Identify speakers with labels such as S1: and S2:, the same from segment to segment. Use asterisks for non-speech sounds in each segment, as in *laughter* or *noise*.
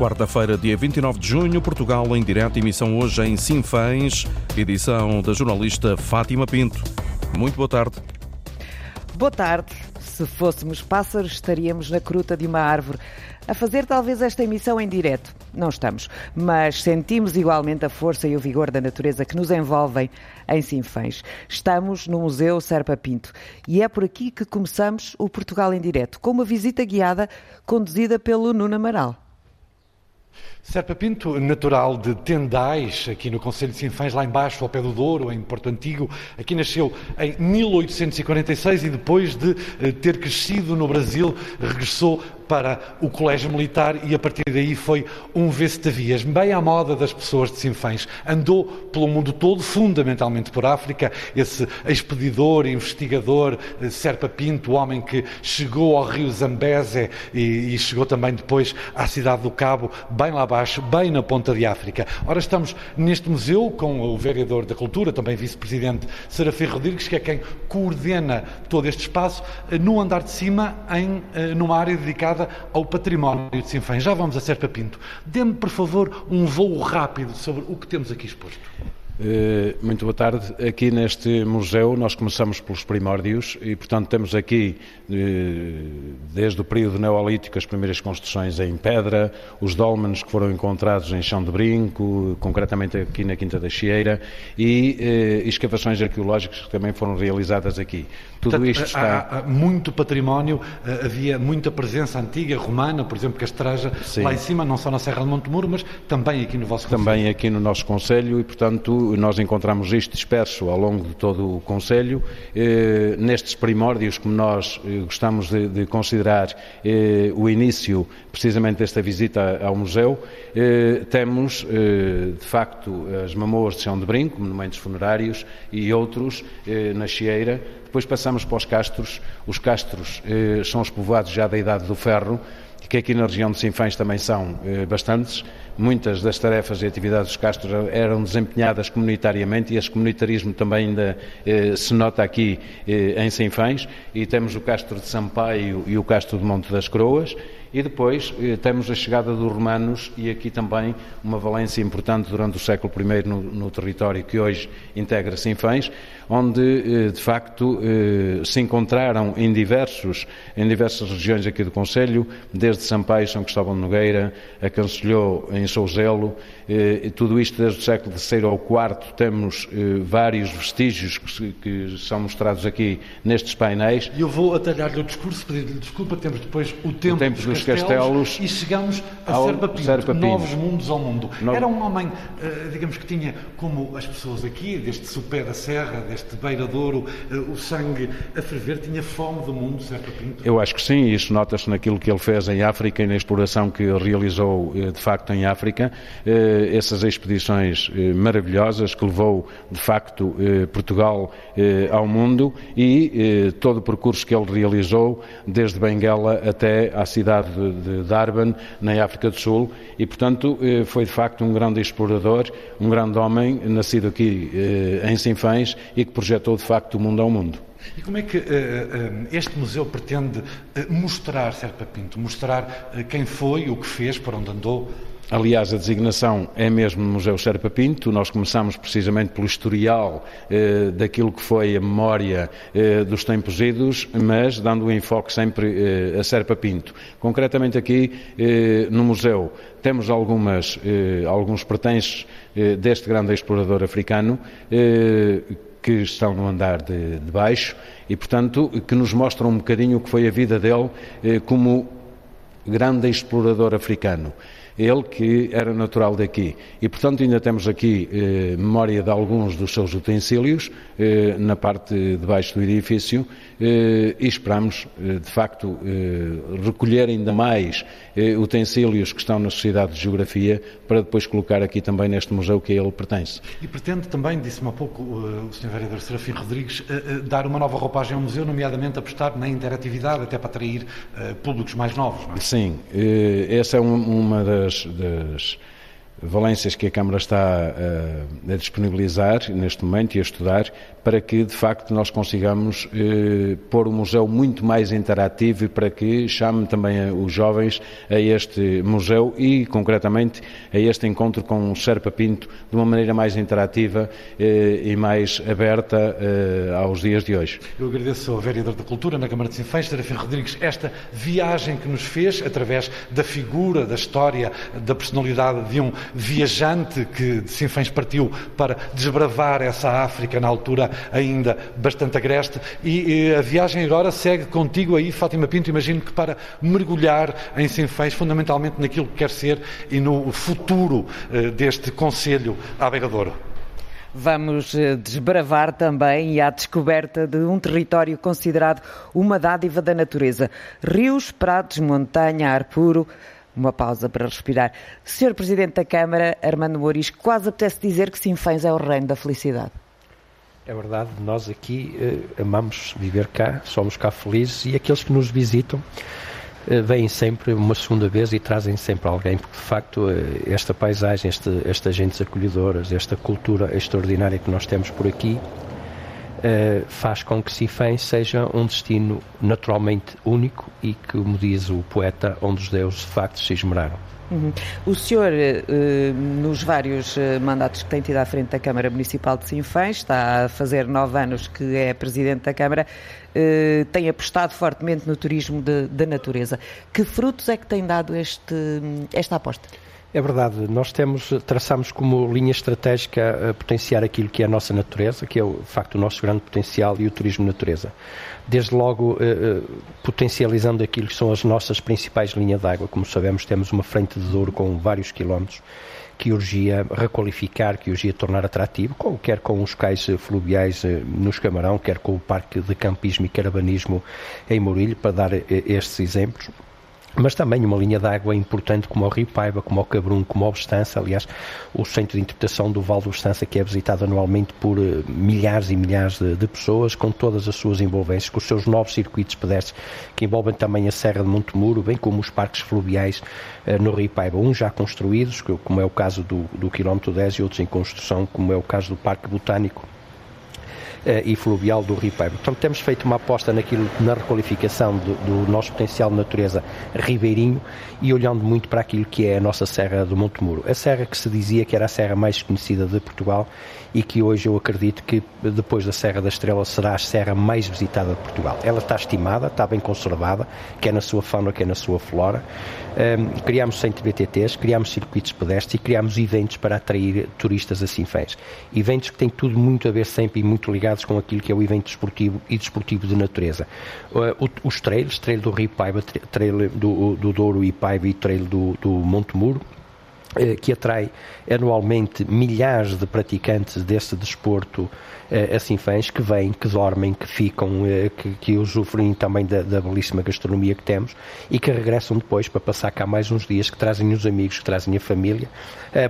S1: Quarta-feira, dia 29 de junho, Portugal em direto, emissão hoje em Sinfãs, edição da jornalista Fátima Pinto. Muito boa tarde.
S2: Boa tarde. Se fôssemos pássaros, estaríamos na cruta de uma árvore, a fazer talvez esta emissão em direto. Não estamos, mas sentimos igualmente a força e o vigor da natureza que nos envolvem em Sinfãs. Estamos no Museu Serpa Pinto e é por aqui que começamos o Portugal em direto, com uma visita guiada conduzida pelo Nuno Amaral.
S3: Serpa Pinto, natural de Tendais, aqui no Conselho de Sinfãs, lá embaixo, ao pé do Douro, em Porto Antigo. Aqui nasceu em 1846 e depois de eh, ter crescido no Brasil, regressou para o Colégio Militar e a partir daí foi um vestavias, bem à moda das pessoas de Sinfãs. Andou pelo mundo todo, fundamentalmente por África, esse expedidor, investigador, eh, Serpa Pinto, o homem que chegou ao rio Zambéze e, e chegou também depois à cidade do Cabo, bem lá abaixo, bem na ponta de África. Ora, estamos neste museu com o vereador da Cultura, também vice-presidente Serafim Rodrigues, que é quem coordena todo este espaço, eh, no andar de cima, em, eh, numa área dedicada ao património de Sinfãs. Já vamos a Serpa Pinto. Dê-me, por favor, um voo rápido sobre o que temos aqui exposto.
S4: Eh, muito boa tarde. Aqui neste museu nós começamos pelos primórdios e, portanto, temos aqui eh, desde o período neolítico as primeiras construções em pedra, os dólmenes que foram encontrados em chão de brinco, concretamente aqui na Quinta da Chieira, e eh, escavações arqueológicas que também foram realizadas aqui.
S3: Tudo Portanto, isto está... Há, há muito património, havia muita presença antiga, romana, por exemplo, Castraja, Sim. lá em cima, não só na Serra de Montemuro, mas também aqui no vosso
S4: Conselho. Também aqui no nosso Conselho e, portanto, nós encontramos isto disperso ao longo de todo o Conselho, eh, nestes primórdios, como nós eh, gostamos de, de considerar eh, o início precisamente desta visita ao museu, eh, temos, eh, de facto, as mamoas de chão de brinco, monumentos funerários e outros eh, na Chieira. Depois passamos para os castros. Os castros são os povoados já da Idade do Ferro, que aqui na região de Sinfãs também são bastantes muitas das tarefas e atividades dos castros eram desempenhadas comunitariamente e esse comunitarismo também ainda eh, se nota aqui eh, em Sinfãs. E temos o castro de Sampaio e o castro de Monte das Croas e depois eh, temos a chegada dos romanos e aqui também uma valência importante durante o século I no, no território que hoje integra Sinfãs, onde eh, de facto eh, se encontraram em, diversos, em diversas regiões aqui do Conselho, desde Sampaio, São Cristóvão de Nogueira, a Cancelhou em Souzelo, tudo isto desde o século III ao IV, temos eh, vários vestígios que, que, são mostrados aqui nestes painéis.
S3: E eu vou atalhar-lhe o discurso, pedir-lhe desculpa, temos depois o tempo, o tempo dos, castelos, castelos, e chegamos a Serpa Pinto, Serpa Pinto. Novos Mundos ao Mundo. No... Era um homem, eh, digamos que tinha, como as pessoas aqui, deste sopé da serra, deste beiradouro, o sangue a ferver, tinha fome do mundo, Serpa Pinto?
S4: Eu acho que sim, isso nota-se naquilo que ele fez em África e na exploração que realizou, de facto, em África essas expedições eh, maravilhosas que levou, de facto, eh, Portugal eh, ao mundo e todo o percurso que ele realizou, desde Benguela até à cidade de Durban, na África do Sul, e, portanto, foi de facto um grande explorador, um grande homem, nascido aqui em Sinfãs e que projetou, de facto, o mundo ao mundo.
S3: E como é que uh, uh, este museu pretende uh, mostrar Serpa Pinto, mostrar quem foi, o que fez, por onde andou?
S4: Aliás, a designação é mesmo Museu Serpa Pinto. Nós começamos precisamente pelo historial eh, daquilo que foi a memória eh, dos tempos idos, mas dando o um enfoque sempre eh, a Serpa Pinto. Concretamente aqui eh, no museu temos algumas, eh, alguns pertences eh, deste grande explorador africano que estão no andar de, de baixo e, portanto, que nos mostram um bocadinho o que foi a vida dele como grande explorador africano ele que era natural daqui. E, portanto, ainda temos aqui eh, memória de alguns dos seus utensílios eh, na parte de baixo do edifício eh, e esperamos, eh, de facto, eh, recolher ainda mais eh, utensílios que estão na Sociedade de Geografia para depois colocar aqui também neste museu que a ele pertence.
S3: E pretende também, disse-me há pouco o Sr. Vereador Serafim Rodrigues, dar uma nova roupagem ao museu, nomeadamente apostar na interatividade, até para atrair públicos mais novos, é?
S4: Sim, essa é uma das, das valências que a Câmara está a, a disponibilizar neste momento e a estudar para que, de facto, nós consigamos eh, pôr o museu muito mais interativo e para que chame também os jovens a este museu e, concretamente, a este encontro com o Serpa Pinto de uma maneira mais interativa eh, e mais aberta eh, aos dias de hoje.
S3: Eu agradeço ao Vereador da Cultura na Câmara de Sinfãs, Serafim Rodrigues, esta viagem que nos fez através da figura, da história, da personalidade de um viajante que de Sinfãs partiu para desbravar essa África na altura ainda bastante agreste. E, e a viagem agora segue contigo aí, Fátima Pinto, imagino que para mergulhar em Sinfãs, fundamentalmente naquilo que quer ser e no futuro eh, deste Conselho à Beira Douro.
S2: Vamos eh, desbravar também à descoberta de um território considerado uma dádiva da natureza. Rios, prados, montanha, ar puro. Uma pausa para respirar. Senhor Presidente da Câmara, Armando Mouris, quase apetece dizer que Sinfãs é o reino da felicidade.
S5: É verdade, nós aqui eh, amamos viver cá, somos cá felizes e aqueles que nos visitam eh, vêm sempre uma segunda vez e trazem sempre alguém, porque de facto eh, esta paisagem, este, estas gentes acolhedoras, esta cultura extraordinária que nós temos por aqui, eh, faz com que Sinfãs seja um destino naturalmente único e, como diz o poeta, onde os deuses de facto se esmeraram.
S2: Uhum. O senhor, eh, nos vários eh, mandatos que tem tido à frente da Câmara Municipal de Sinfãs, está a fazer nove anos que é Presidente da Câmara, eh, tem apostado fortemente no turismo da natureza. Que frutos é que tem dado este, esta aposta?
S5: É verdade, nós temos, traçamos como linha estratégica a potenciar aquilo que é a nossa natureza, que é de facto o nosso grande potencial e o turismo natureza. Desde logo eh, eh, potencializando aquilo que são as nossas principais linhas de água. Como sabemos, temos uma frente de Douro com vários quilómetros que urgia requalificar, que urgia tornar atrativo, quer com os cais fluviais eh, nos Camarão, quer com o Parque de Campismo e Carabanismo em Mourilho, para dar eh, estes exemplos mas também uma linha de água importante como o Rio Paiva, como o Cabrum, como o Bestança, aliás, o centro de interpretação do Val do Bestança que é visitado anualmente por uh, milhares e milhares de, de, pessoas, com todas as suas envolvências, com os seus novos circuitos pedestres que envolvem também a Serra de Montemuro, bem como os parques fluviais uh, no Rio Paiva, uns já construídos, como é o caso do, do quilómetro 10 e outros em construção, como é o caso do Parque Botânico eh, e fluvial do Paiva. Portanto, temos feito uma aposta naquilo, na requalificação do, do, nosso potencial de natureza ribeirinho e olhando muito para aquilo que é a nossa Serra do Monte Muro. A serra que se dizia que era a serra mais conhecida de Portugal e que hoje eu acredito que depois da Serra da Estrela será a serra mais visitada de Portugal. Ela está estimada, está bem conservada, quer na sua fauna, quer na sua flora. Um, criámos 100 BTTs, criámos circuitos pedestres e criámos eventos para atrair turistas a Sinfãs. Eventos que têm tudo muito a ver sempre e muito ligados com aquilo que é o evento desportivo e desportivo de natureza. Uh, os trails, trail do Rio Paiva, trail do, do Douro e Paiva e trail do, do Monte Muro, eh, que atrai anualmente milhares de praticantes desse desporto eh, assim fãs que vêm, que dormem, que ficam, eh, que, que usufruem também da, da, belíssima gastronomia que temos e que regressam depois para passar cá mais uns dias, que trazem os amigos, que trazem a família,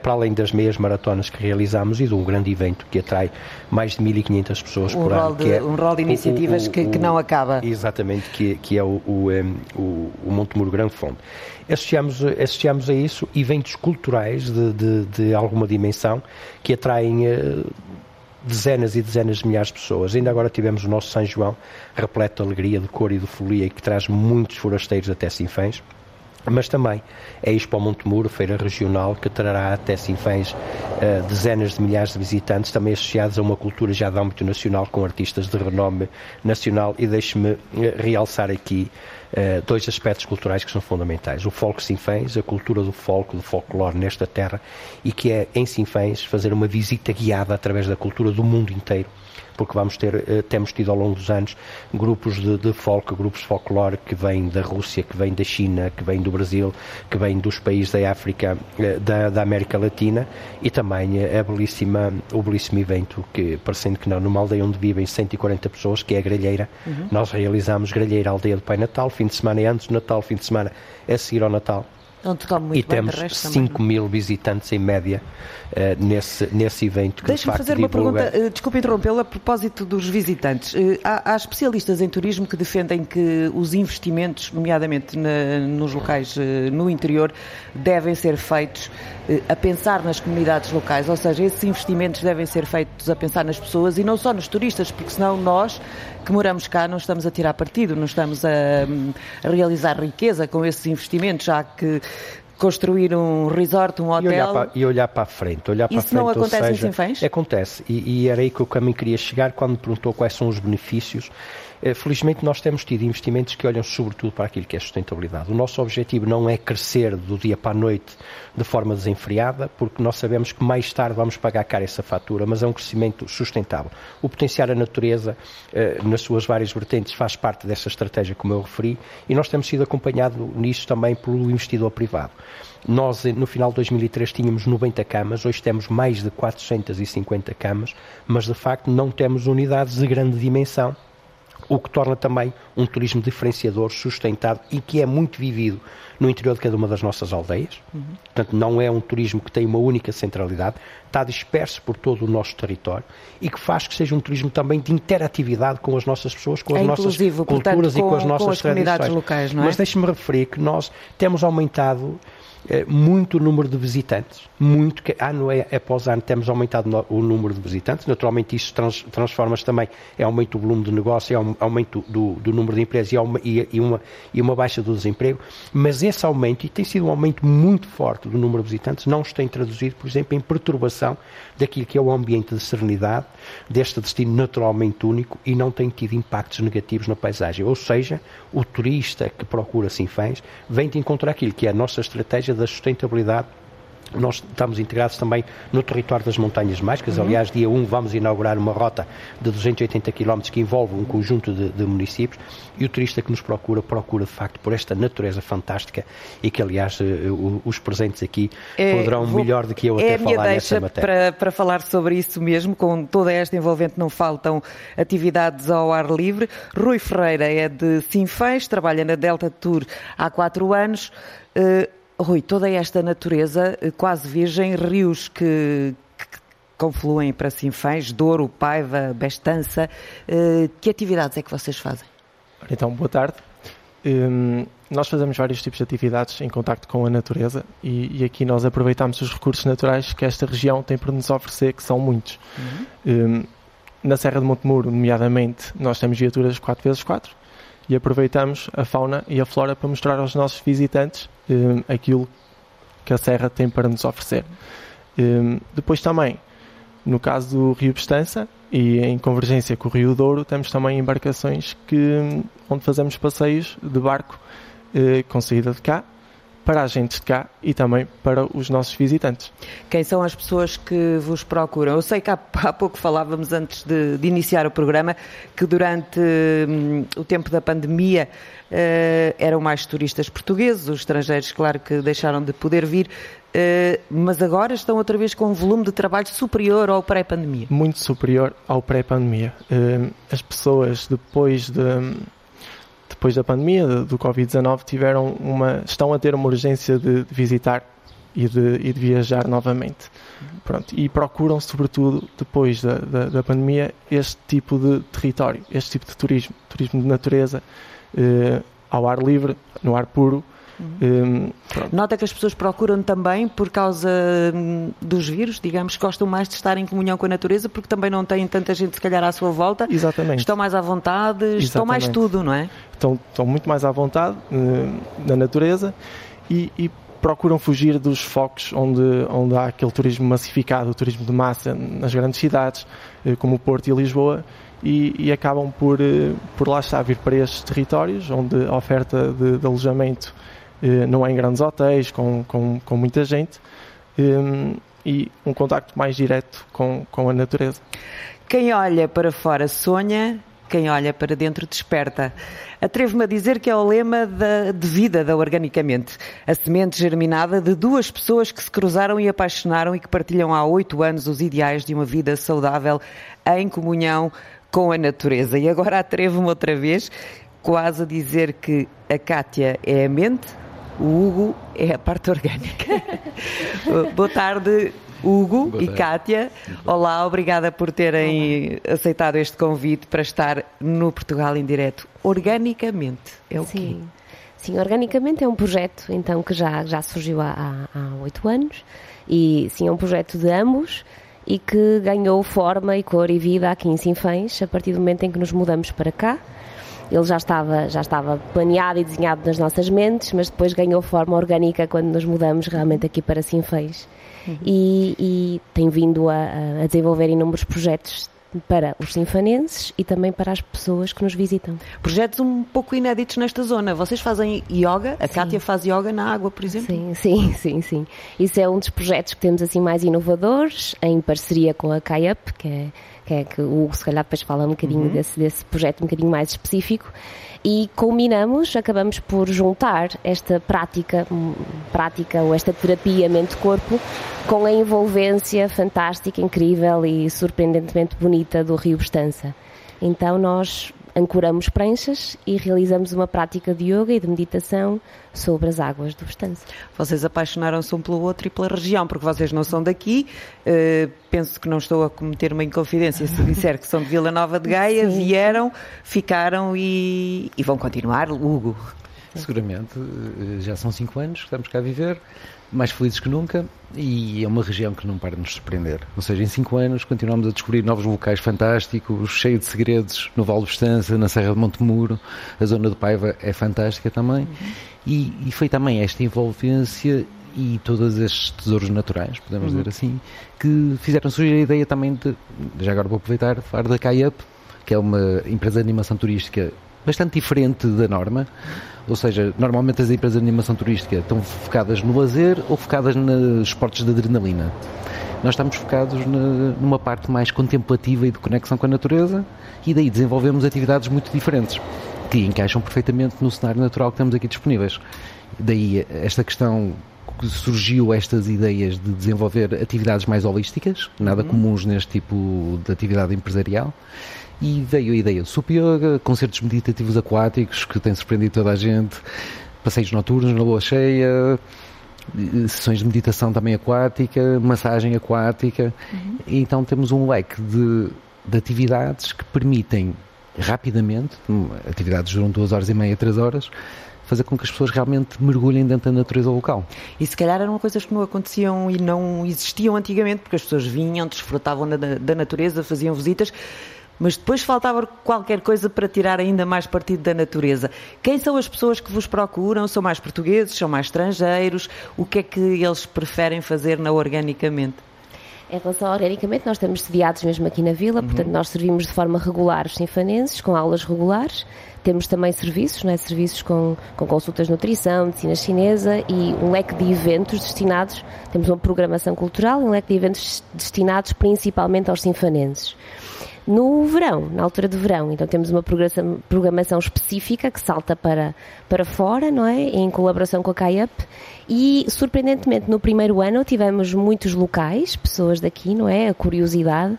S5: para além das meias maratonas que realizamos e de um grande evento que atrai mais de 1.500 pessoas
S2: um
S5: por
S2: ano.
S5: De,
S2: é um rol de iniciativas o, o, que, que, não acaba.
S5: Exatamente, que, que é o, o, o, o Monte Muro Grande Fundo associamos, associamos a isso eventos culturais de, de, de alguma dimensão que atraem uh, dezenas e dezenas de milhares de pessoas. Ainda agora tivemos o nosso São João, repleto de alegria, de cor e de folia, e que traz muitos forasteiros até Sinfãs. Mas também é Expo Montemuro, feira regional, que trará até Sinfãs uh, dezenas de milhares de visitantes, também associados a uma cultura já de âmbito nacional, com artistas de renome nacional. E deixe-me uh, realçar aqui uh, dois aspectos culturais que são fundamentais. O folk Sinfãs, a cultura do folk, do folclore nesta terra, e que é em Sinfãs fazer uma visita guiada através da cultura do mundo inteiro porque vamos ter, eh, temos tido ao longo dos anos grupos de, de folk, grupos de folclore que vêm da Rússia, que vêm da China, que vêm do Brasil, que vêm dos países da África, eh, da, da América Latina e também a belíssima, o belíssimo evento que, parecendo que não, numa aldeia onde vivem 140 pessoas, que é a Gralheira, uhum. nós realizamos Gralheira Aldeia do Pai Natal, fim de semana é antes do Natal, fim de semana é seguir ao Natal e temos 5 mil visitantes em média uh, nesse, nesse evento.
S2: Deixa-me fazer
S5: divulga...
S2: uma pergunta, uh, desculpe interrompê-la, a propósito dos visitantes. Uh, há, há, especialistas em turismo que defendem que os investimentos, nomeadamente na, nos locais no interior, devem ser feitos a pensar nas comunidades locais, ou seja, esses investimentos devem ser feitos a pensar nas pessoas e não só nos turistas, porque senão nós que moramos cá não estamos a tirar partido, não estamos a, a realizar riqueza com esses investimentos, já que construir um resort, um hotel.
S5: E olhar para, e olhar para a frente. Olhar para
S2: Isso
S5: a frente,
S2: não acontece
S5: seja,
S2: em Sinfãs?
S5: Acontece. E, e, era aí que o caminho queria chegar quando me perguntou quais são os benefícios felizmente nós temos tido investimentos que olham sobretudo para aquilo que é sustentabilidade. O nosso objetivo não é crescer do dia para a noite de forma desenfreada, porque nós sabemos que mais tarde vamos pagar cara essa fatura, mas é um crescimento sustentável. O potenciar a natureza eh, nas suas várias vertentes faz parte dessa estratégia, como eu referi, e nós temos sido acompanhados nisso também pelo investidor privado. Nós, no final de 2003, tínhamos 90 camas, hoje temos mais de 450 camas, mas de facto não temos unidades de grande dimensão o que torna também um turismo diferenciador, sustentado e que é muito vivido no interior de cada uma das nossas aldeias. Uhum. Portanto, não é um turismo que tem uma única centralidade, está disperso por todo o nosso território e que faz que seja um turismo também de interatividade com as nossas pessoas, com as
S2: é
S5: nossas culturas
S2: portanto,
S5: e com as nossas
S2: com as
S5: tradições.
S2: Locais, não
S5: é? Mas deixe-me referir que nós temos aumentado muito o número de visitantes, muito, ano é, após ano temos aumentado o número de visitantes, naturalmente isso trans, transforma-se também em aumento do volume de negócio, em aumento do, do número de empresas e, e, uma, e uma baixa do desemprego, mas esse aumento, e tem sido um aumento muito forte do número de visitantes, não se tem traduzido, por exemplo, em perturbação daquilo que é o ambiente de serenidade deste destino naturalmente único e não tem tido impactos negativos na paisagem. Ou seja, o turista que procura Sinfãs vem de encontrar aquilo que é a nossa estratégia da sustentabilidade nós estamos integrados também no território das Montanhas Mágicas. Uhum. Aliás, dia 1 vamos inaugurar uma rota de 280 km que envolve um conjunto de, de, municípios e o turista que nos procura, procura de facto por esta natureza fantástica e que, aliás, eh, os presentes aqui é, poderão vou, melhor do que eu
S2: é
S5: até falar nessa
S2: matéria. Para, para falar sobre isso mesmo, com toda esta envolvente, não faltam atividades ao ar livre. Rui Ferreira é de Sinfãs, trabalha na Delta Tour há quatro anos. Uh, Rui, toda esta natureza eh, quase virgem, rios que, que confluem para Sinfãs, Douro, Paiva, Bestança, eh, que atividades é que vocês fazem?
S6: Então, boa tarde. Um, nós fazemos vários tipos de atividades em contacto com a natureza e, e, aqui nós aproveitamos os recursos naturais que esta região tem para nos oferecer, que são muitos. Uhum. Um, na Serra de Montemuro, nomeadamente, nós temos viaturas 4x4 e aproveitamos a fauna e a flora para mostrar aos nossos visitantes um, aquilo que a Serra tem para nos oferecer. Um, depois também, no caso do Rio Bestança e em convergência com o Rio Douro, temos também embarcações que, onde fazemos passeios de barco uh, com saída de cá para agentes de cá e também para os nossos visitantes.
S2: Quem são as pessoas que vos procuram? Eu sei que há, *laughs* há pouco falávamos antes de, de, iniciar o programa que durante hum, o tempo da pandemia uh, eram mais turistas portugueses, os estrangeiros, claro que deixaram de poder vir. Uh, mas agora estão outra vez com um volume de trabalho superior ao pré-pandemia?
S6: Muito superior ao pré-pandemia. Uh, as pessoas, depois de, depois da pandemia, do Covid-19, tiveram uma, estão a ter uma urgência de, de visitar e de, e de, viajar novamente. Pronto, e procuram, sobretudo, depois da, da, da, pandemia, este tipo de território, este tipo de turismo, turismo de natureza, eh, ao ar livre, no ar puro,
S2: Uhum. Nota que as pessoas procuram também, por causa hum, dos vírus, digamos, gostam mais de estar em comunhão com a natureza, porque também não têm tanta gente, se calhar, à sua volta.
S6: Exatamente.
S2: Estão mais à vontade, Exatamente. estão mais tudo, não é?
S6: Estão, estão muito mais à vontade uh, na natureza e, e procuram fugir dos focos onde, onde há aquele turismo massificado, o turismo de massa nas grandes cidades, uh, como o Porto e Lisboa, e, e, acabam por, uh, por lá estar, vir para estes territórios, onde a oferta de, de alojamento eh, não é em grandes hotéis, com, com, com muita gente, um, e um contacto mais direto com, com a natureza.
S2: Quem olha para fora sonha, quem olha para dentro desperta. Atrevo-me a dizer que é o lema da, de vida da Organicamente. A semente germinada de duas pessoas que se cruzaram e apaixonaram e que partilham há oito anos os ideais de uma vida saudável em comunhão com a natureza. E agora atrevo-me outra vez, quase a dizer que a Cátia é a mente O Hugo é a parte orgânica. *laughs* Boa tarde, Hugo Boa e Kátia. Olá, obrigada por terem Olá. aceitado este convite para estar no Portugal em direto. Organicamente, é o
S7: Sim. quê? Sim, organicamente é um projeto então que já, já surgiu há oito anos e sim, é um projeto de ambos e que ganhou forma e cor e vida aqui em Sinfãs a partir do momento em que nos mudamos para cá. Ele já estava, já estava planeado e desenhado nas nossas mentes, mas depois ganhou forma orgânica quando nos mudamos realmente aqui para Sinfãs. Uhum. E, e, tem vindo a, a desenvolver inúmeros projetos para os sinfanenses e também para as pessoas que nos visitam.
S2: Projetos um pouco inéditos nesta zona. Vocês fazem yoga? A sim. Kátia faz yoga na água, por exemplo?
S7: Sim, sim, *laughs* sim, sim. Isso é um dos projetos que temos assim mais inovadores, em parceria com a KAYUP, que é que é que o Hugo se calhar depois fala um bocadinho uhum. desse, desse projeto um bocadinho mais específico e culminamos, acabamos por juntar esta prática, hum, prática ou esta terapia mente-corpo com a envolvência fantástica, incrível e surpreendentemente bonita do Rio Bestança. Então nós ancoramos pranchas e realizamos uma prática de yoga e de meditação sobre as águas do Bestança.
S2: Vocês apaixonaram-se um pelo outro e pela região, porque vocês não são daqui. Uh, penso que não estou a cometer uma inconfidência se disser que são de Vila Nova de Gaia, Sim. vieram, ficaram e, e vão continuar, Hugo.
S8: Seguramente, eh, já são cinco anos que estamos cá a viver mais felizes que nunca e é uma região que não para de nos surpreender. Ou seja, em cinco anos continuamos a descobrir novos locais fantásticos, cheios de segredos, no Val de Estança, na Serra de Montemuro, a zona do Paiva é fantástica também. Uhum. E, e, foi também esta envolvência e todos estes tesouros naturais, podemos uhum. dizer assim, que fizeram surgir a ideia também de, já agora vou aproveitar, falar da Kayup, que é uma empresa de animação turística bastante diferente da norma. Ou seja, normalmente as empresas de animação turística estão focadas no lazer ou focadas nos esportes de adrenalina. Nós estamos focados na, numa parte mais contemplativa e de conexão com a natureza e daí desenvolvemos atividades muito diferentes que encaixam perfeitamente no cenário natural que temos aqui disponíveis. Daí esta questão que surgiu estas ideias de desenvolver atividades mais holísticas, nada uhum. comuns neste tipo de atividade empresarial e veio a ideia Sup Yoga, concertos meditativos aquáticos que têm surpreendido toda a gente, passeios noturnos na lua cheia, sessões de meditação também aquática, massagem aquática. Uhum. Então temos um leque de, de atividades que permitem rapidamente, atividades duram duas horas e meia, três horas, fazer com que as pessoas realmente mergulhem dentro da natureza local.
S2: E se calhar eram coisas que não aconteciam e não existiam antigamente, porque as pessoas vinham, desfrutavam da, da natureza, faziam visitas mas depois faltava qualquer coisa para tirar ainda mais partido da natureza. Quem são as pessoas que vos procuram? São mais portugueses? São mais estrangeiros? O que é que eles preferem fazer na Organicamente?
S7: Em relação ao organicamente, nós estamos sediados mesmo aqui na vila, uhum. portanto, nós servimos de forma regular os sinfanenses, com aulas regulares. Temos também serviços, não é? serviços com, com consultas de nutrição, medicina chinesa e um leque de eventos destinados. Temos uma programação cultural e um leque de eventos destinados principalmente aos sinfanenses no verão, na altura de verão. Então temos uma programação, específica que salta para, para fora, não é? Em colaboração com a CAIUP. E, surpreendentemente, no primeiro ano tivemos muitos locais, pessoas daqui, não é? A curiosidade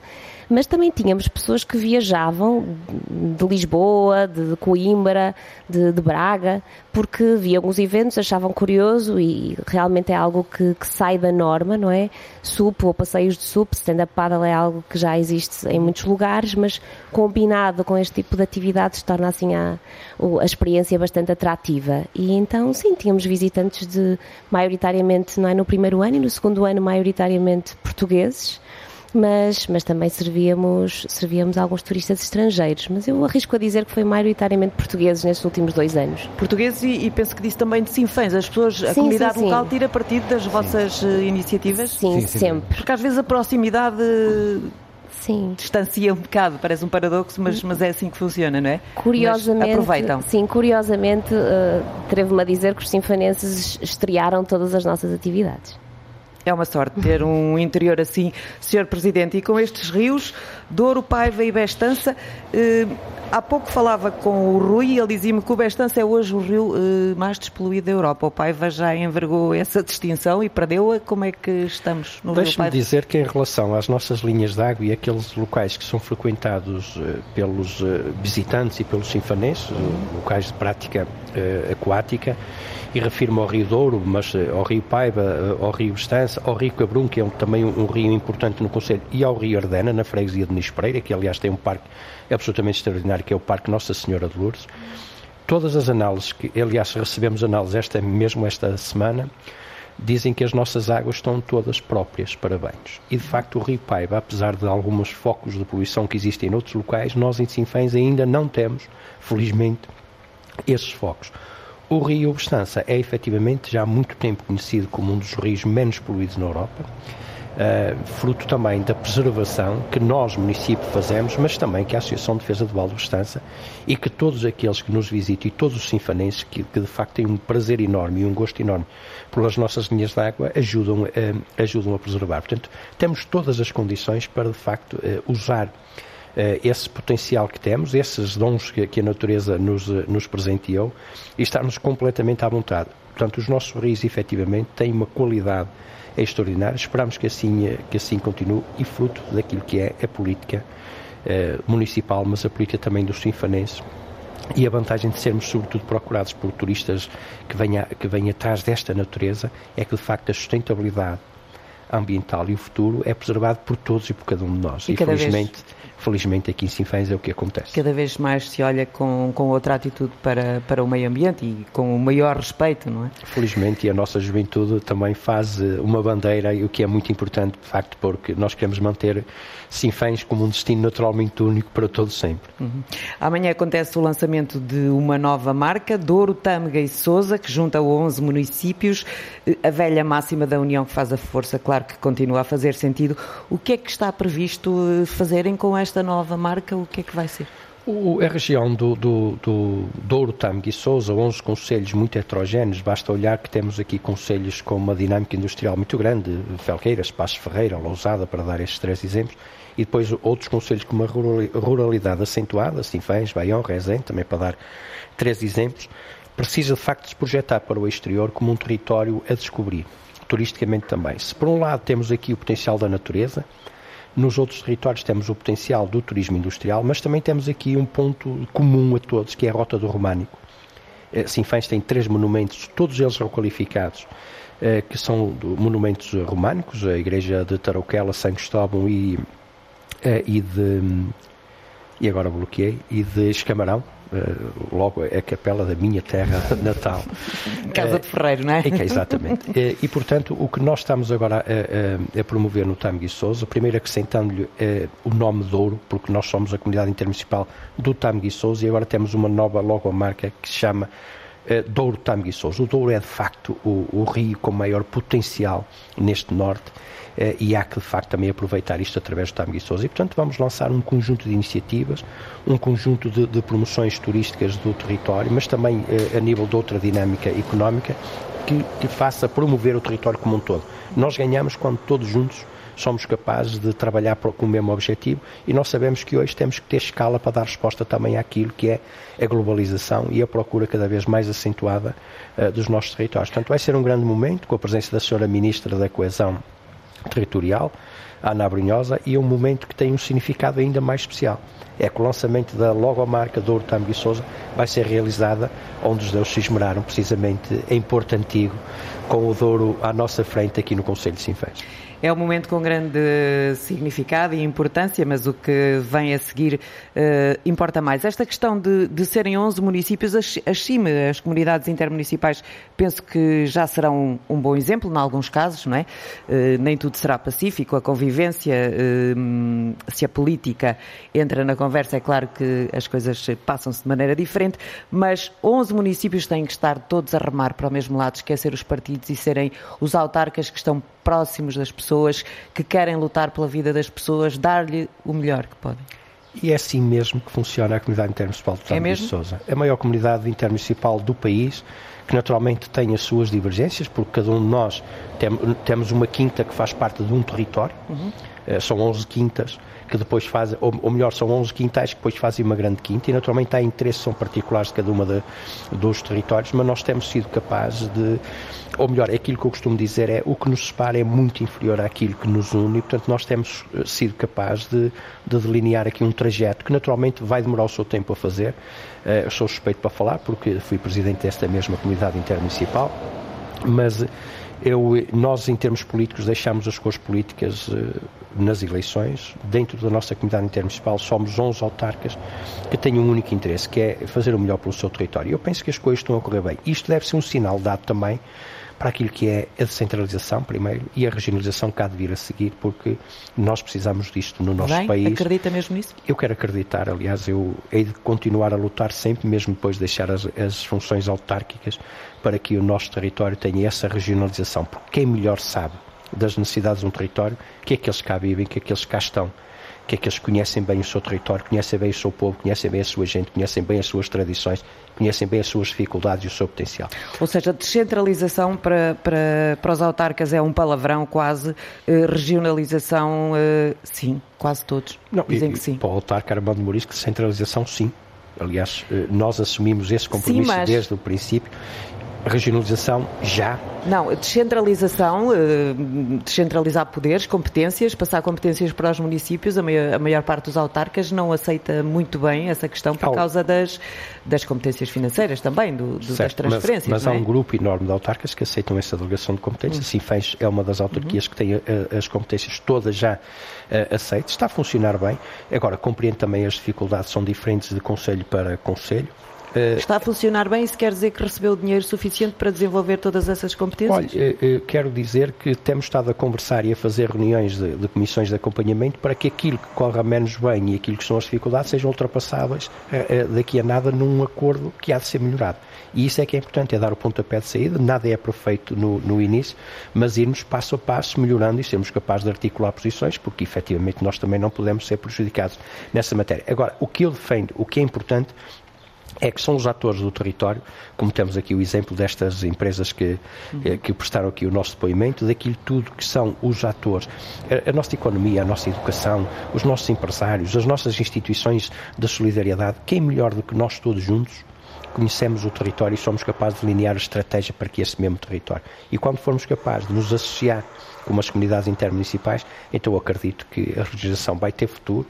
S7: mas também tínhamos pessoas que viajavam de Lisboa, de Coimbra, de, de Braga, porque viam os eventos, achavam curioso e realmente é algo que, que sai da norma, não é? SUP ou passeios de SUP, stand-up paddle é algo que já existe em muitos lugares, mas combinado com este tipo de atividades torna assim a, a experiência bastante atrativa. E então, sim, tínhamos visitantes de maioritariamente, não é? No primeiro ano e no segundo ano, maioritariamente portugueses mas, mas também servíamos, servíamos alguns turistas estrangeiros. Mas eu arrisco a dizer que foi maioritariamente portugueses nestes últimos dois anos.
S2: Portugueses e, e penso que disse também de Sinfãs. As pessoas, sim, a comunidade sim, local tira partido das vossas sim. Eh, iniciativas?
S7: Sim, sempre.
S2: Porque às vezes a proximidade sim. distancia um bocado, parece um paradoxo, mas, mas é assim que funciona, não é?
S7: Curiosamente,
S2: mas aproveitam.
S7: sim, curiosamente, uh, atrevo-me a dizer que os sinfanenses estrearam todas as nossas atividades.
S2: É uma sorte ter um interior assim, Sr. Presidente. E com estes rios, Douro, Paiva e Bestança, eh, há pouco falava com o Rui e ele dizia-me que o Bestança é hoje o rio uh, mais despoluído da Europa. O Paiva já envergou essa distinção e perdeu-a. Como é que estamos no
S5: Deixe-me dizer que em relação às nossas linhas de água e aqueles locais que são frequentados uh, pelos uh, visitantes e pelos sinfanenses, locais de prática aquática, e refiro-me ao Rio Douro, mas ao Rio Paiva, ao Rio Bestança, ao Rio Cabrum, que é um, também um, um, rio importante no Conselho, e ao Rio Ardena, na freguesia de Nis Pereira, que aliás tem um parque absolutamente extraordinário, que é o Parque Nossa Senhora de Lourdes. Todas as análises, que aliás recebemos análises esta, mesmo esta semana, dizem que as nossas águas estão todas próprias para banhos. E de facto o Rio Paiva, apesar de alguns focos de poluição que existem em outros locais, nós em Sinfãs ainda não temos, felizmente, esses focos. O Rio Bestança é efetivamente já há muito tempo conhecido como um dos rios menos poluídos na Europa uh, fruto também da preservação que nós, município, fazemos, mas também que a Associação de Defesa do Val do Estança e que todos aqueles que nos visitam e todos os sinfanenses que, que, de facto têm um prazer enorme e um gosto enorme pelas nossas linhas de água ajudam, uh, ajudam a preservar. Portanto, temos todas as condições para de facto uh, usar esse potencial que temos, esses dons que, que a natureza nos, nos presenteou e estarmos completamente à vontade. Portanto, os nossos rios efetivamente têm uma qualidade é extraordinário. Esperamos que assim, que assim continue e fruto daquilo que é a política eh, municipal, mas a política também dos sinfanenses e a vantagem de sermos sobretudo procurados por turistas que venham que venha atrás desta natureza é que de facto a sustentabilidade ambiental e o futuro é preservado por todos e por cada um de nós.
S2: E, e felizmente vez
S5: felizmente aqui em Sinfãs é o que acontece.
S2: Cada vez mais se olha com, com outra atitude para, para o meio ambiente e com o maior respeito, não é?
S5: Felizmente, e a nossa juventude também faz eh, uma bandeira, o que é muito importante, de facto, porque nós queremos manter Sinfãs como um destino naturalmente único para todos sempre.
S2: Uhum. Amanhã acontece o lançamento de uma nova marca, Douro, Tâmega e Sousa, que junta 11 municípios, eh, a velha máxima da União que faz a força, claro que continua a fazer sentido. O que é que está previsto eh, fazerem com esta esta nova marca, o que é que vai ser?
S5: O, a região do, do, do Douro, Tâmega e Sousa, 11 conselhos muito heterogéneos, basta olhar que temos aqui conselhos com uma dinâmica industrial muito grande, Felqueiras, Passos Ferreira, Lousada, para dar estes três exemplos, e depois outros conselhos com uma ruralidade acentuada, Sinfãs, Baião, Rezende, também para dar três exemplos, precisa de facto se projetar para o exterior como um território a descobrir, turisticamente também. Se por um lado temos aqui o potencial da natureza, nos outros territórios temos o potencial do turismo industrial, mas também temos aqui um ponto comum a todos, que é a Rota do Românico. Eh, Sinfãs tem três monumentos, todos eles requalificados, eh, que são monumentos românicos, a Igreja de Tarouquela, São Cristóvão e, eh, e de... e agora bloqueei, e de Escamarão, logo é a capela da minha terra *laughs* natal.
S2: Casa de Ferreiro, não é?
S5: é exatamente. *laughs* E, e, portanto, o que nós estamos agora a, a, a promover no Tamegui Souza, primeiro acrescentando-lhe é, o nome de Ouro, porque nós somos a comunidade intermunicipal do Tamegui Souza e agora temos uma nova logomarca que se chama uh, Douro Tamegui Souza. O Douro é, de facto, o, o rio com maior potencial neste norte eh, e há que, de facto, também aproveitar isto através do TAM Guiçoso. E, portanto, vamos lançar um conjunto de iniciativas, um conjunto de, de promoções turísticas do território, mas também eh, a nível de outra dinâmica económica que, que faça promover o território como um todo. Nós ganhamos quando todos juntos somos capazes de trabalhar com o mesmo objetivo e nós sabemos que hoje temos que ter escala para dar resposta também àquilo que é a globalização e a procura cada vez mais acentuada uh, dos nossos territórios. Portanto, vai ser um grande momento com a presença da Senhora Ministra da Coesão territorial, Ana Brunhosa, e é um momento que tem um significado ainda mais especial. É que o lançamento da logomarca Douro Tambo e Souza vai ser realizada onde os deuses se esmeraram, precisamente em Porto Antigo, com o Douro à nossa frente aqui no Conselho de Sinfãs.
S2: É um momento com grande significado e importância, mas o que vem a seguir uh, importa mais. Esta questão de, de serem 11 municípios, as, as as comunidades intermunicipais, penso que já serão um, um bom exemplo, em alguns casos, não é? Uh, nem tudo será pacífico, a convivência, uh, se a política entra na conversa, é claro que as coisas passam-se de maneira diferente, mas 11 municípios têm que estar todos a remar para o mesmo lado, esquecer os partidos e serem os autarcas que estão próximos das pessoas, que querem lutar pela vida das pessoas, dar-lhe o melhor que podem.
S5: E é assim mesmo que funciona a comunidade intermunicipal de São é de Sousa. É a maior comunidade intermunicipal do país, que naturalmente tem as suas divergências, porque cada um de nós tem, temos uma quinta que faz parte de um território. Uhum. são 11 quintas que depois fazem, ou, ou, melhor, são 11 quintais que depois fazem uma grande quinta e naturalmente há interesses são particulares de cada uma dos territórios, mas nós temos sido capazes de, ou melhor, é aquilo que eu costumo dizer é o que nos separa é muito inferior àquilo que nos une e portanto nós temos eh, sido capazes de, de delinear aqui um trajeto que naturalmente vai demorar o seu tempo a fazer. Eh, eu sou suspeito para falar porque fui presidente desta mesma comunidade intermunicipal, mas eu, nós, em termos políticos, deixamos as cores políticas nas eleições. Dentro da nossa comunidade intermunicipal, somos 11 autarcas que têm um único interesse, que é fazer o melhor pelo seu território. Eu penso que as coisas estão a correr bem. Isto deve ser um sinal dado também para aquilo que é a descentralização, primeiro, e a regionalização que há de vir a seguir, porque nós precisamos disto no nosso
S2: Bem,
S5: país.
S2: Acredita mesmo nisso?
S5: Eu quero acreditar, aliás, eu hei de continuar a lutar sempre, mesmo depois de deixar as, as funções autárquicas, para que o nosso território tenha essa regionalização, porque quem melhor sabe das necessidades de um território, que é que eles cá vivem, que é que eles cá estão, que é que eles conhecem bem o seu território, conhecem bem o seu povo, conhecem bem a sua gente, conhecem bem as suas tradições, conhecem bem as suas dificuldades e o seu potencial.
S2: Ou seja, descentralização para, para, para os autarcas é um palavrão quase, eh, regionalização, eh, sim, quase todos
S5: Não,
S2: dizem
S5: e,
S2: que sim.
S5: Para o autarca Armando Mourisco, descentralização sim. Aliás, eh, nós assumimos esse compromisso
S2: Sim, mas-
S5: desde o princípio. Regionalização já.
S2: Não, descentralização, eh, descentralizar poderes, competências, passar competências para os municípios, a maior, a maior parte dos autarcas não aceita muito bem essa questão por
S5: Oh.
S2: causa das, das competências financeiras também, do, do- das
S5: Certo, mas-
S2: transferências.
S5: Mas, há
S2: é? Hum.
S5: um grupo enorme de autarcas que aceitam essa delegação de competências. Sinfãs é uma das autarquias que tem eh, as competências todas já eh, aceitas. Está a funcionar bem. Agora, compreendo também as dificuldades, são diferentes de conselho para conselho. Eh,
S2: Está a funcionar bem, isso quer dizer que recebeu dinheiro suficiente para desenvolver todas essas competências?
S5: Olha, eh, eh, quero dizer que temos estado a conversar e a fazer reuniões de, de comissões de acompanhamento para que aquilo que corra menos bem e aquilo que são as dificuldades sejam ultrapassáveis daqui a nada num acordo que há de ser melhorado. E isso é que é importante, é dar o pontapé de saída, nada é perfeito no, no início, mas irmos passo a passo melhorando e sermos capazes de articular posições, porque efetivamente nós também não podemos ser prejudicados nessa matéria. Agora, o que eu defendo, o que é importante, é que são os atores do território, como temos aqui o exemplo destas empresas que, eh, que prestaram aqui o nosso depoimento, daquilo tudo que são os atores. A, a nossa economia, a nossa educação, os nossos empresários, as nossas instituições de solidariedade, quem melhor do que nós todos juntos conhecemos o território e somos capazes de delinear a estratégia para que esse mesmo território. E quando formos capazes de nos associar com as comunidades intermunicipais, então eu acredito que a regionalização vai ter futuro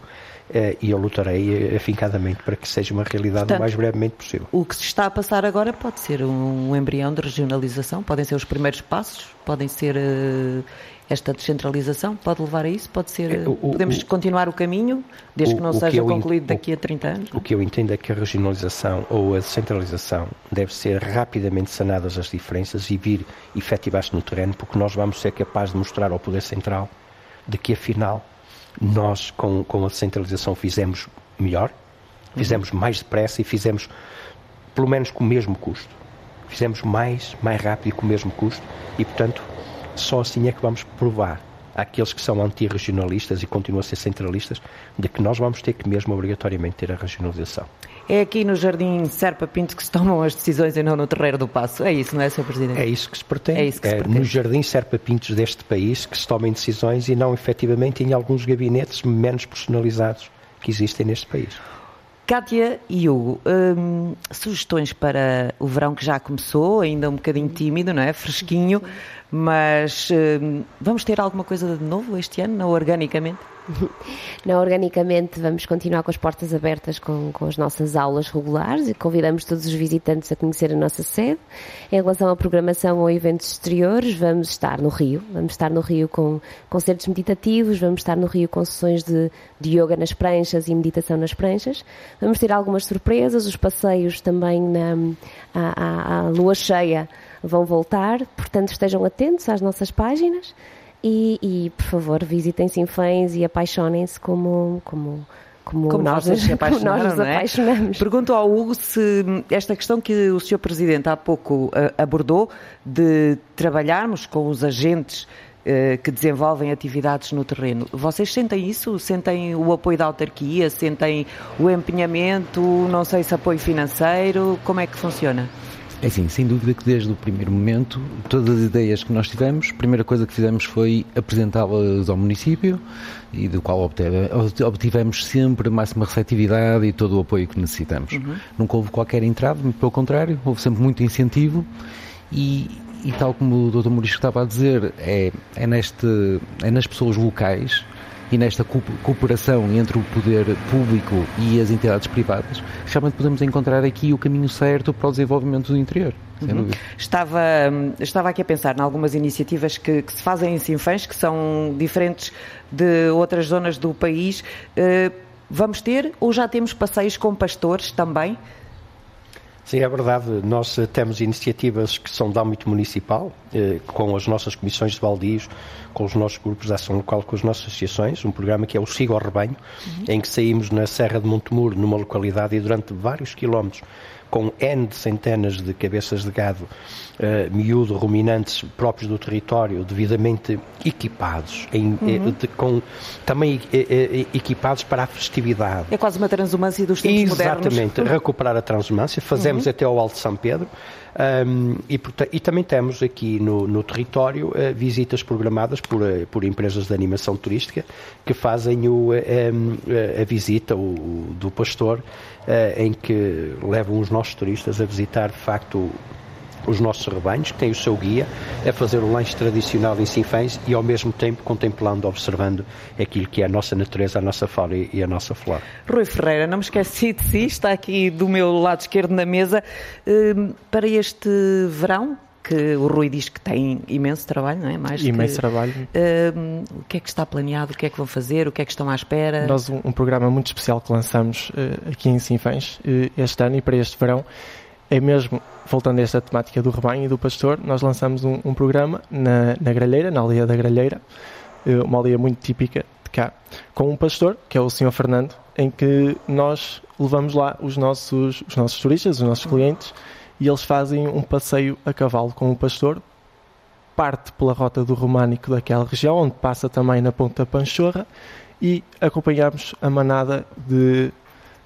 S5: e eu lutarei eh, afincadamente para que seja uma realidade
S2: Portanto,
S5: o mais brevemente possível.
S2: O que se está a passar agora pode ser um embrião de regionalização, podem ser os primeiros passos, podem ser eh, esta descentralização, pode levar a isso, pode ser.
S5: É, o-
S2: podemos
S5: o-
S2: continuar o caminho, desde
S5: o-
S2: que não
S5: que
S2: seja
S5: eu en-
S2: concluído daqui a 30 anos.
S5: O que eu entendo é que a regionalização ou a descentralização deve ser rapidamente sanadas as diferenças e vir efetivar-se no terreno, porque nós vamos ser capazes de mostrar ao Poder Central de que, afinal, nós, com, com a descentralização, fizemos melhor, fizemos mais depressa e fizemos, pelo menos, com o mesmo custo. Fizemos mais, mais rápido e com o mesmo custo e, portanto, só assim é que vamos provar àqueles que são antirregionalistas e continuam a ser centralistas de que nós vamos ter que mesmo obrigatoriamente ter a regionalização.
S2: É aqui no Jardim Serpa Pinto que se tomam as decisões e não no Terreiro do Passo. É isso, não é, Sr. Presidente?
S5: É isso que se pretende.
S2: É isso que se pretende.
S5: nos jardins serpapintos deste país que se tomem decisões e não efetivamente em alguns gabinetes menos personalizados que existem neste país.
S2: Kátia e Hugo, hum, sugestões para o verão que já começou, ainda um bocadinho tímido, não é? Fresquinho, mas hum, vamos ter alguma coisa de novo este ano, não organicamente? *laughs*
S7: Não, organicamente vamos continuar com as portas abertas com, com as nossas aulas regulares e convidamos todos os visitantes a conhecer a nossa sede. Em relação à programação ou eventos exteriores, vamos estar no Rio. Vamos estar no Rio com concertos meditativos, vamos estar no Rio com sessões de, de yoga nas pranchas e meditação nas pranchas. Vamos ter algumas surpresas, os passeios também na à, à- à lua cheia vão voltar, portanto estejam atentos às nossas páginas. E, e, por favor, visitem Sinfãs e apaixonem-se como, como, como,
S2: Como
S7: nós, nós nos *laughs*
S2: é?
S7: apaixonamos.
S2: Pergunto ao Hugo se esta questão que o Sr. Presidente há pouco ah, abordou de trabalharmos com os agentes eh, que desenvolvem atividades no terreno. Vocês sentem isso? Sentem o apoio da autarquia? Sentem o empenhamento? Não sei se apoio financeiro? Como é que funciona?
S8: É sim, sem dúvida que desde o primeiro momento, todas as ideias que nós tivemos, a primeira coisa que fizemos foi apresentá-las ao município e do qual obtivemos sempre a máxima receptividade e todo o apoio que necessitamos. Uhum. Nunca houve qualquer entrave, pelo contrário, houve sempre muito incentivo e, e tal como o Dr. Maurício estava a dizer, é, é, neste, é nas pessoas locais e nesta cooperação entre o poder público e as entidades privadas, realmente podemos encontrar aqui o caminho certo para o desenvolvimento do interior. Uhum.
S2: Estava, estava aqui a pensar em algumas iniciativas que, que, se fazem em Sinfãs, que são diferentes de outras zonas do país. Uh, vamos ter ou já temos passeios com pastores também?
S5: Sim, é verdade. Nós eh, temos iniciativas que são de âmbito municipal, eh, com as nossas comissões de baldios, com os nossos grupos de ação local, com as nossas associações, um programa que é o Siga ao Rebanho, uhum. em que saímos na Serra de Montemuro, numa localidade, e durante vários quilómetros com N de centenas de cabeças de gado uh, miúdo, ruminantes próprios do território, devidamente equipados, em, eh, uhum. de, com, também eh, equipados para a festividade.
S2: É quase uma transumância dos tempos
S5: Exatamente, modernos. Exatamente, *laughs* recuperar a transumância, fazemos uhum. até ao Alto de São Pedro, um, e, e, também temos aqui no, no território uh, visitas programadas por, uh, por empresas de animação turística que fazem o, um, a visita o, do pastor, uh, em que levam os nossos turistas a visitar de facto os nossos rebanhos, que têm o seu guia, a fazer o lanche tradicional em Sinfãs e ao mesmo tempo contemplando, observando aquilo que é a nossa natureza, a nossa fauna e a nossa flora.
S2: Rui Ferreira, não me esqueci de si, está aqui do meu lado esquerdo na mesa. Hum, para este verão, que o Rui diz que tem imenso trabalho, não é?
S6: Mais imenso que, trabalho.
S2: Uh, o que é que está planeado? O que é que vão fazer? O que é que estão à espera?
S6: Nós, um, um programa muito especial que lançamos uh, aqui em Sinfãs uh, este ano e para este verão é mesmo, voltando a esta temática do rebanho e do pastor, nós lançamos um, um programa na, na Gralheira, na aldeia da Gralheira, eh, uma aldeia muito típica de cá, com um pastor, que é o Sr. Fernando, em que nós levamos lá os nossos, os nossos turistas, os nossos clientes, e eles fazem um passeio a cavalo com o pastor, parte pela rota do Românico daquela região, onde passa também na Ponta Panchorra, e acompanhamos a manada de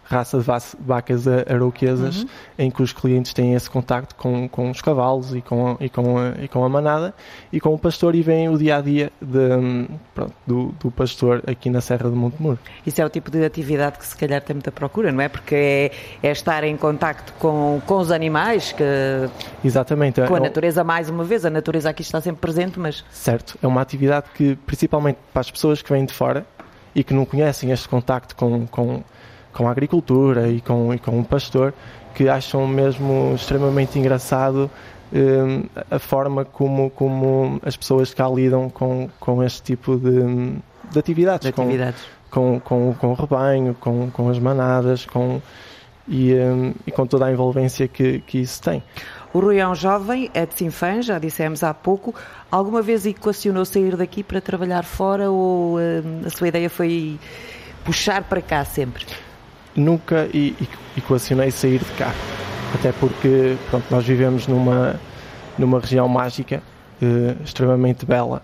S6: raça de vacas arauquesas, uhum. em que os clientes têm esse contacto com, com os cavalos e com, e, com a, e com a manada e com o pastor e veem o dia a dia de, pronto, do, do, pastor aqui na Serra de Montemuro.
S2: Isso é o tipo de atividade que se calhar tem muita procura, não é? Porque é, é estar em contacto com, com os animais, que,
S6: Exatamente.
S2: com a é natureza, mais uma vez, a natureza aqui está sempre presente, mas.
S6: Certo, é uma atividade que, principalmente para as pessoas que vêm de fora e que não conhecem este contacto com, com com a agricultura e com, e com o pastor, que acham mesmo extremamente engraçado um, a forma como, como as pessoas cá lidam com, com este tipo de, de atividades.
S2: De atividades.
S6: Com, com, com, com o rebanho, com, com as manadas, com, e, um, e com toda a envolvência que, que isso tem.
S2: O Rui é um jovem, é de Sinfãs, já dissemos há pouco. Alguma vez equacionou sair daqui para trabalhar fora ou um, a sua ideia foi puxar para cá sempre?
S6: Nunca equacionei sair de cá. Até porque pronto, nós vivemos numa, numa região mágica, uh, extremamente bela,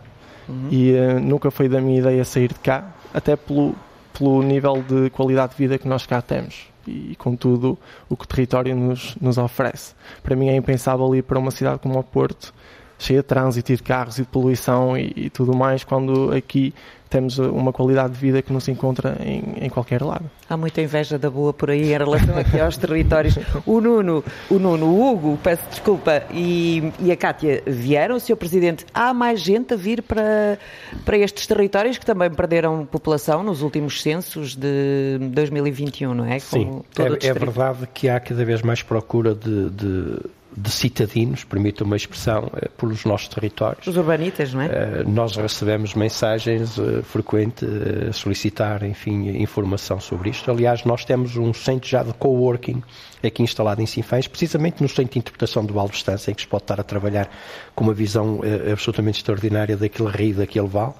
S6: uhum. e uh, nunca foi da minha ideia sair de cá, até pelo, pelo nível de qualidade de vida que nós cá temos e com tudo o que o território nos, nos oferece. Para mim é impensável ir para uma cidade como o Porto, cheia de trânsito e de carros e de poluição e, e tudo mais, quando aqui temos uma qualidade de vida que não se encontra em, em, qualquer lado.
S2: Há muita inveja da boa por aí em relação aqui aos territórios. O Nuno, o Nuno, o Hugo, peço desculpa, e, e a Cátia vieram, o Sr. Presidente, há mais gente a vir para, para estes territórios que também perderam população nos últimos censos de 2021, não é?
S5: Sim, é, é, verdade que há cada vez mais procura de, de de citadinos, permita uma expressão, eh, pelos nossos territórios.
S2: Os urbanitas, não é? Eh,
S5: nós recebemos mensagens uh, frequentes a solicitar, enfim, informação sobre isto. Aliás, nós temos um centro já de coworking aqui instalado em Sinfãs, precisamente no centro de interpretação do Alto Estância, em que se pode estar a trabalhar com uma visão absolutamente extraordinária daquele rio, daquele vale.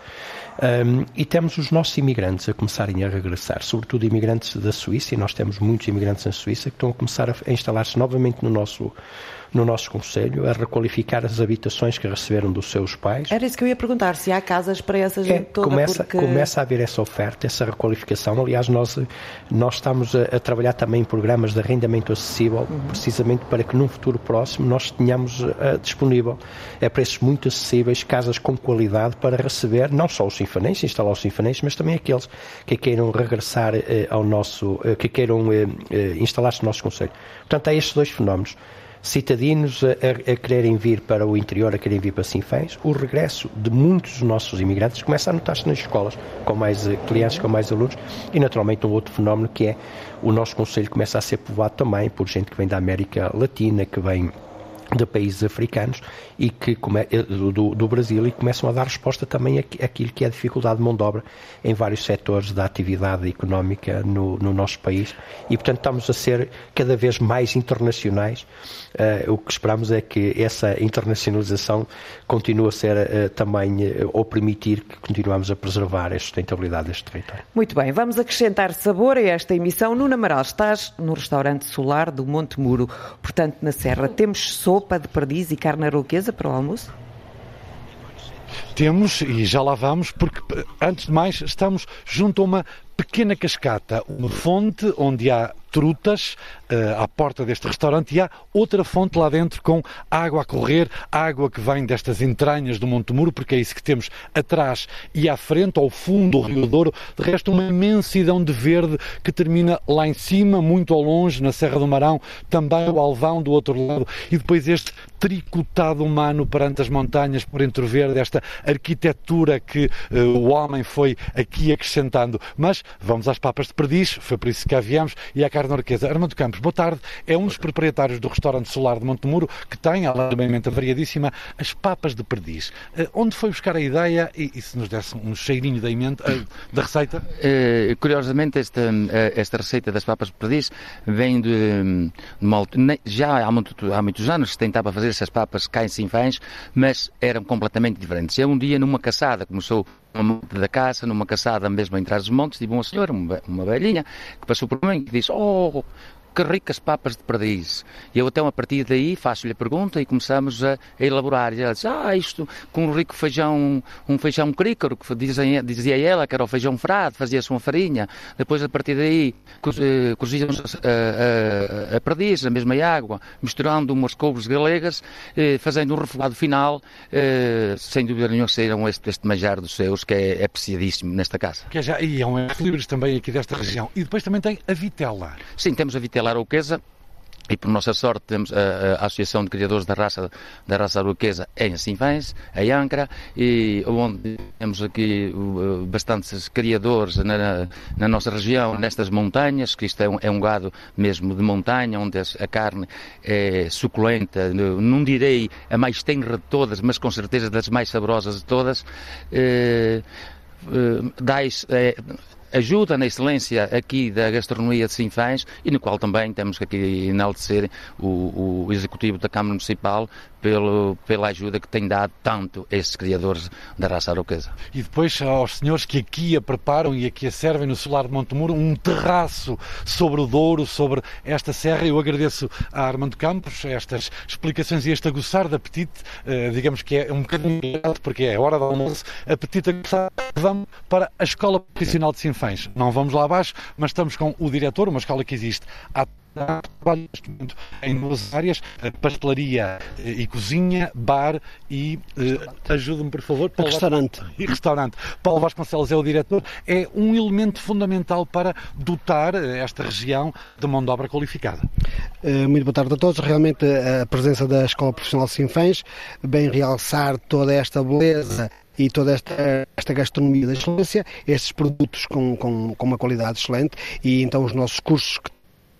S5: Um, e temos os nossos imigrantes a começarem a regressar, sobretudo imigrantes da Suíça, e nós temos muitos imigrantes na Suíça que estão a começar a instalar-se novamente no nosso no nosso Conselho, a requalificar as habitações que receberam dos seus pais.
S2: Era isso que eu ia perguntar, se há casas para essa gente é, toda.
S5: Começa,
S2: porque...
S5: começa a haver essa oferta, essa requalificação. Aliás, nós, nós estamos a, a trabalhar também em programas de arrendamento acessível, uhum. precisamente para que num futuro próximo nós tenhamos uh, disponível a preços muito acessíveis casas com qualidade para receber não só os sinfanenses, instalar os sinfanenses, mas também aqueles que queiram regressar uh, ao nosso, uh, que queiram instalar-se no nosso Conselho. Portanto, há estes dois fenómenos citadinos a, a, quererem vir para o interior, a quererem vir para Sinfãs, o regresso de muitos dos nossos imigrantes começa a notar-se nas escolas, com mais eh, clientes, com mais alunos, e naturalmente um outro fenómeno que é o nosso Conselho começa a ser povoado também por gente que vem da América Latina, que vem de países africanos e que eh, do, do, Brasil e começam a dar resposta também àquilo que é a dificuldade de mão de obra em vários setores da atividade económica no, no nosso país e portanto estamos a ser cada vez mais internacionais uh, o que esperamos é que essa internacionalização continue a ser uh, também uh, ou permitir que continuemos a preservar a sustentabilidade deste território.
S2: Muito bem, vamos acrescentar sabor a esta emissão. Nuno Amaral, estás no restaurante Solar do Monte Muro, portanto na Serra temos sopa de perdiz e carne aroquesa para o almoço?
S3: Temos, e já lá vamos, porque antes de mais estamos junto a uma pequena cascata, uma fonte onde há trutas uh, à porta deste restaurante e há outra fonte lá dentro com água a correr, água que vem destas entranhas do Monte Muro, porque é isso que temos atrás e à frente, ao fundo do Rio Douro. De resto, uma imensidão de verde que termina lá em cima, muito ao longe, na Serra do Marão, também o Alvão do outro lado, e depois este tricotado humano perante as montanhas por entrever desta arquitetura que uh, o homem foi aqui acrescentando. Mas vamos às papas de perdiz, foi por isso que cá viemos, e à carne arquesa. Armando Campos, boa tarde. É um dos proprietários do restaurante Solar de Montemuro que tem, além de uma emenda variadíssima, as papas de perdiz. Uh, onde foi buscar a ideia e, e, se nos desse um cheirinho da, emenda, uh, da receita?
S9: Curiosamente, esta, esta receita das papas de perdiz vem de, de uma, já há, muito, há muitos anos se tentava fazer essas papas cá em Sinfãs, mas eram completamente diferentes. Eu um dia numa caçada, começou uma monte da caça, numa caçada mesmo em trás dos montes, tive uma senhora, uma, uma velhinha, que passou por mim e disse, oh, que ricas papas de perdiz. E eu até a partir daí faço-lhe a pergunta e começamos a, a elaborar. E ela diz, ah, isto com um rico feijão, um feijão crícaro, que dizem, dizia ela que era o feijão frado, fazia-se uma farinha. Depois, a partir daí, eh, coziam-se a, a, a, perdiz, a mesma água, misturando umas couves galegas, eh, fazendo um refogado final, eh, sem dúvida nenhuma serão este, este manjar dos seus, que é, é apreciadíssimo nesta casa.
S3: Que é já, e é um livres também aqui desta região. E depois também tem a vitela.
S9: Sim, temos a vitela Vila Arauquesa e por nossa sorte temos a, a, Associação de Criadores da Raça da Raça Arauquesa em Sinfãs, em Ancra, e onde temos aqui uh, bastantes criadores na, na, nossa região, nestas montanhas, que isto é um, é um gado mesmo de montanha, onde a carne é suculenta, não direi a mais tenra de todas, mas com certeza das mais saborosas de todas. Eh, eh, dais, eh, ajuda na excelência aqui da gastronomia de Sinfãs e no qual também temos que aqui enaltecer o, o Executivo da Câmara Municipal pelo, pela ajuda que tem dado tanto a estes criadores da raça arauquesa.
S3: E depois aos senhores que aqui a preparam e aqui a servem no solar de Montemuro um terraço sobre o Douro, sobre esta serra. Eu agradeço a Armando Campos estas explicações e este aguçar de apetite, uh, digamos que é um bocadinho porque é hora do almoço, apetite aguçar. Vamos para a Escola Profissional de Sinfãs. Não vamos lá abaixo, mas estamos com o diretor, uma escola que existe há trabalho neste momento em duas áreas, pastelaria e cozinha, bar e uh, ajuda-me por favor
S10: Paulo restaurante
S3: e restaurante. Paulo Vasconcelos é o diretor, é um elemento fundamental para dotar esta região de mão de obra qualificada.
S10: Eh, muito boa tarde a todos. Realmente a presença da Escola Profissional Sinfãs vem realçar toda esta beleza e toda esta, esta gastronomia da excelência, estes produtos com, com, com uma qualidade excelente e então os nossos cursos que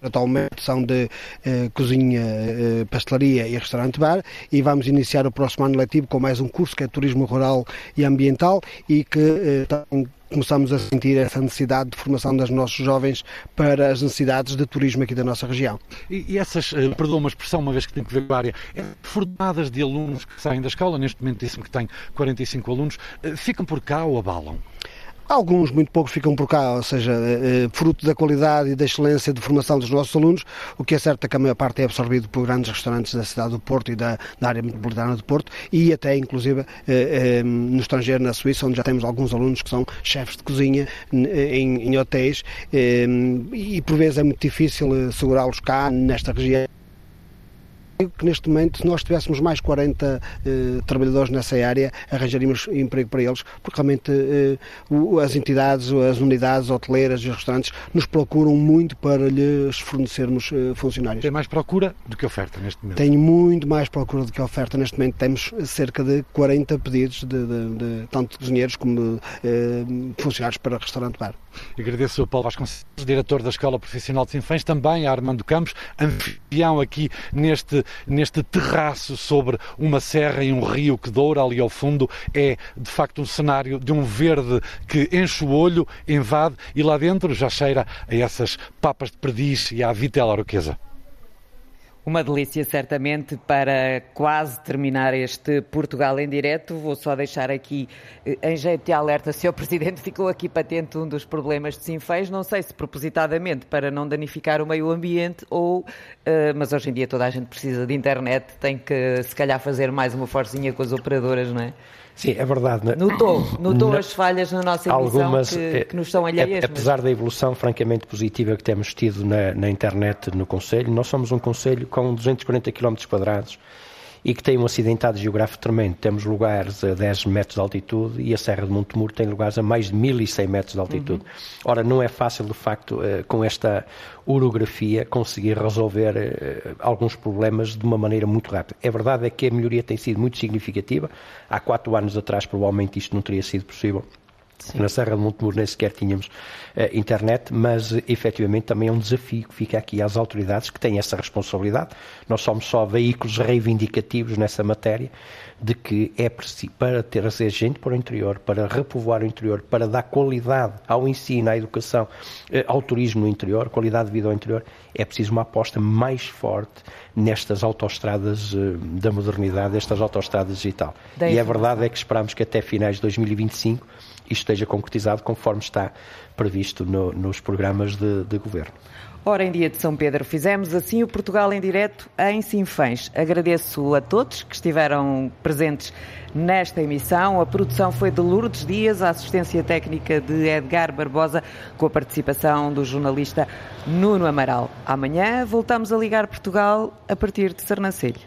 S10: atualmente são de eh, cozinha, eh, pastelaria e restaurante-bar e vamos iniciar o próximo ano letivo com mais um curso que é Turismo Rural e Ambiental e que eh, começamos a sentir essa necessidade de formação dos nossos jovens para as necessidades de turismo aqui da nossa região.
S3: E, e essas, uh, perdão uma expressão, uma vez que tem que ver com a área, é, formadas de alunos que saem da escola, neste momento disse-me que tem 45 alunos, uh, ficam por cá ou abalam?
S10: Alguns, muito poucos, ficam por cá, ou seja, eh, fruto da qualidade e da excelência de formação dos nossos alunos. O que é certo é que a maior parte é absorvido por grandes restaurantes da cidade do Porto e da, da área metropolitana do Porto e até, inclusive, no estrangeiro, na Suíça, onde já temos alguns alunos que são chefes de cozinha em, em hotéis e por vezes é muito difícil segurá-los cá nesta região que neste momento, se nós tivéssemos mais 40 eh, trabalhadores nessa área, arranjaríamos emprego para eles, porque realmente eh, as entidades, as unidades hoteleiras e os restaurantes nos procuram muito para lhes fornecermos eh, funcionários.
S3: Tem mais procura do que oferta neste momento?
S10: Tem muito mais procura do que oferta neste momento. Temos cerca de 40 pedidos de, de, de tanto de cozinheiros como eh, funcionários para restaurante bar.
S3: Agradeço ao Paulo Vasconcelos, diretor da Escola Profissional de Sinfãs, também a Armando Campos, anfitrião aqui neste neste terraço sobre uma serra e um rio que doura ali ao fundo, é de facto um cenário de um verde que enche o olho, invade e lá dentro já cheira a essas papas de perdiz e à vitela aroquesa.
S2: Uma delícia, certamente, para quase terminar este Portugal em direto. Vou só deixar aqui, eh, em jeito de alerta, Sr. *laughs* Presidente, ficou aqui patente um dos problemas de Sinfãs. Não sei se propositadamente para não danificar o meio ambiente ou. Uh, mas hoje em dia toda a gente precisa de internet, tem que, se calhar, fazer mais uma forcinha com as operadoras, não é?
S5: Sim, é verdade. Né?
S2: Notou, notou as falhas na nossa emissão Algumas, que, eh, que nos estão alheias.
S5: Apesar mas... da evolução francamente positiva que temos tido na, na internet no Conselho, nós somos um Conselho com 240 km quadrados e que tem um acidentado geográfico tremendo. Temos lugares a 10 metros de altitude e a Serra de Montemuro tem lugares a mais de 1100 metros de altitude. Uhum. Ora, não é fácil, de facto, eh, com esta orografia, conseguir resolver eh, alguns problemas de uma maneira muito rápida. É verdade é que a melhoria tem sido muito significativa. Há quatro anos atrás, provavelmente, isto não teria sido possível. Sim. Na Serra de Montemuro nem sequer tínhamos uh, internet, mas efetivamente também é um desafio que fica aqui às autoridades que têm essa responsabilidade. Nós somos só veículos reivindicativos nessa matéria de que é preciso, para trazer gente para o interior, para repovoar o interior, para dar qualidade ao ensino, à educação, uh, ao turismo no interior, qualidade de vida ao interior, é preciso uma aposta mais forte nestas autoestradas uh, da modernidade, estas autoestradas digital. e a verdade é que esperamos que até finais de 2025 isto esteja concretizado conforme está previsto no, nos programas de, de governo.
S2: Ora, em dia de São Pedro, fizemos assim o Portugal em direto em Sinfãs. Agradeço a todos que estiveram presentes nesta emissão. A produção foi de Lourdes Dias, a assistência técnica de Edgar Barbosa, com a participação do jornalista Nuno Amaral. Amanhã voltamos a ligar Portugal a partir de Sernancelho.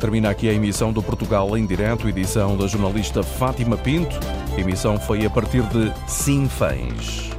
S1: Termina aqui a emissão do Portugal em Direto, edição da jornalista Fátima Pinto. A emissão foi a partir de Sinfãs.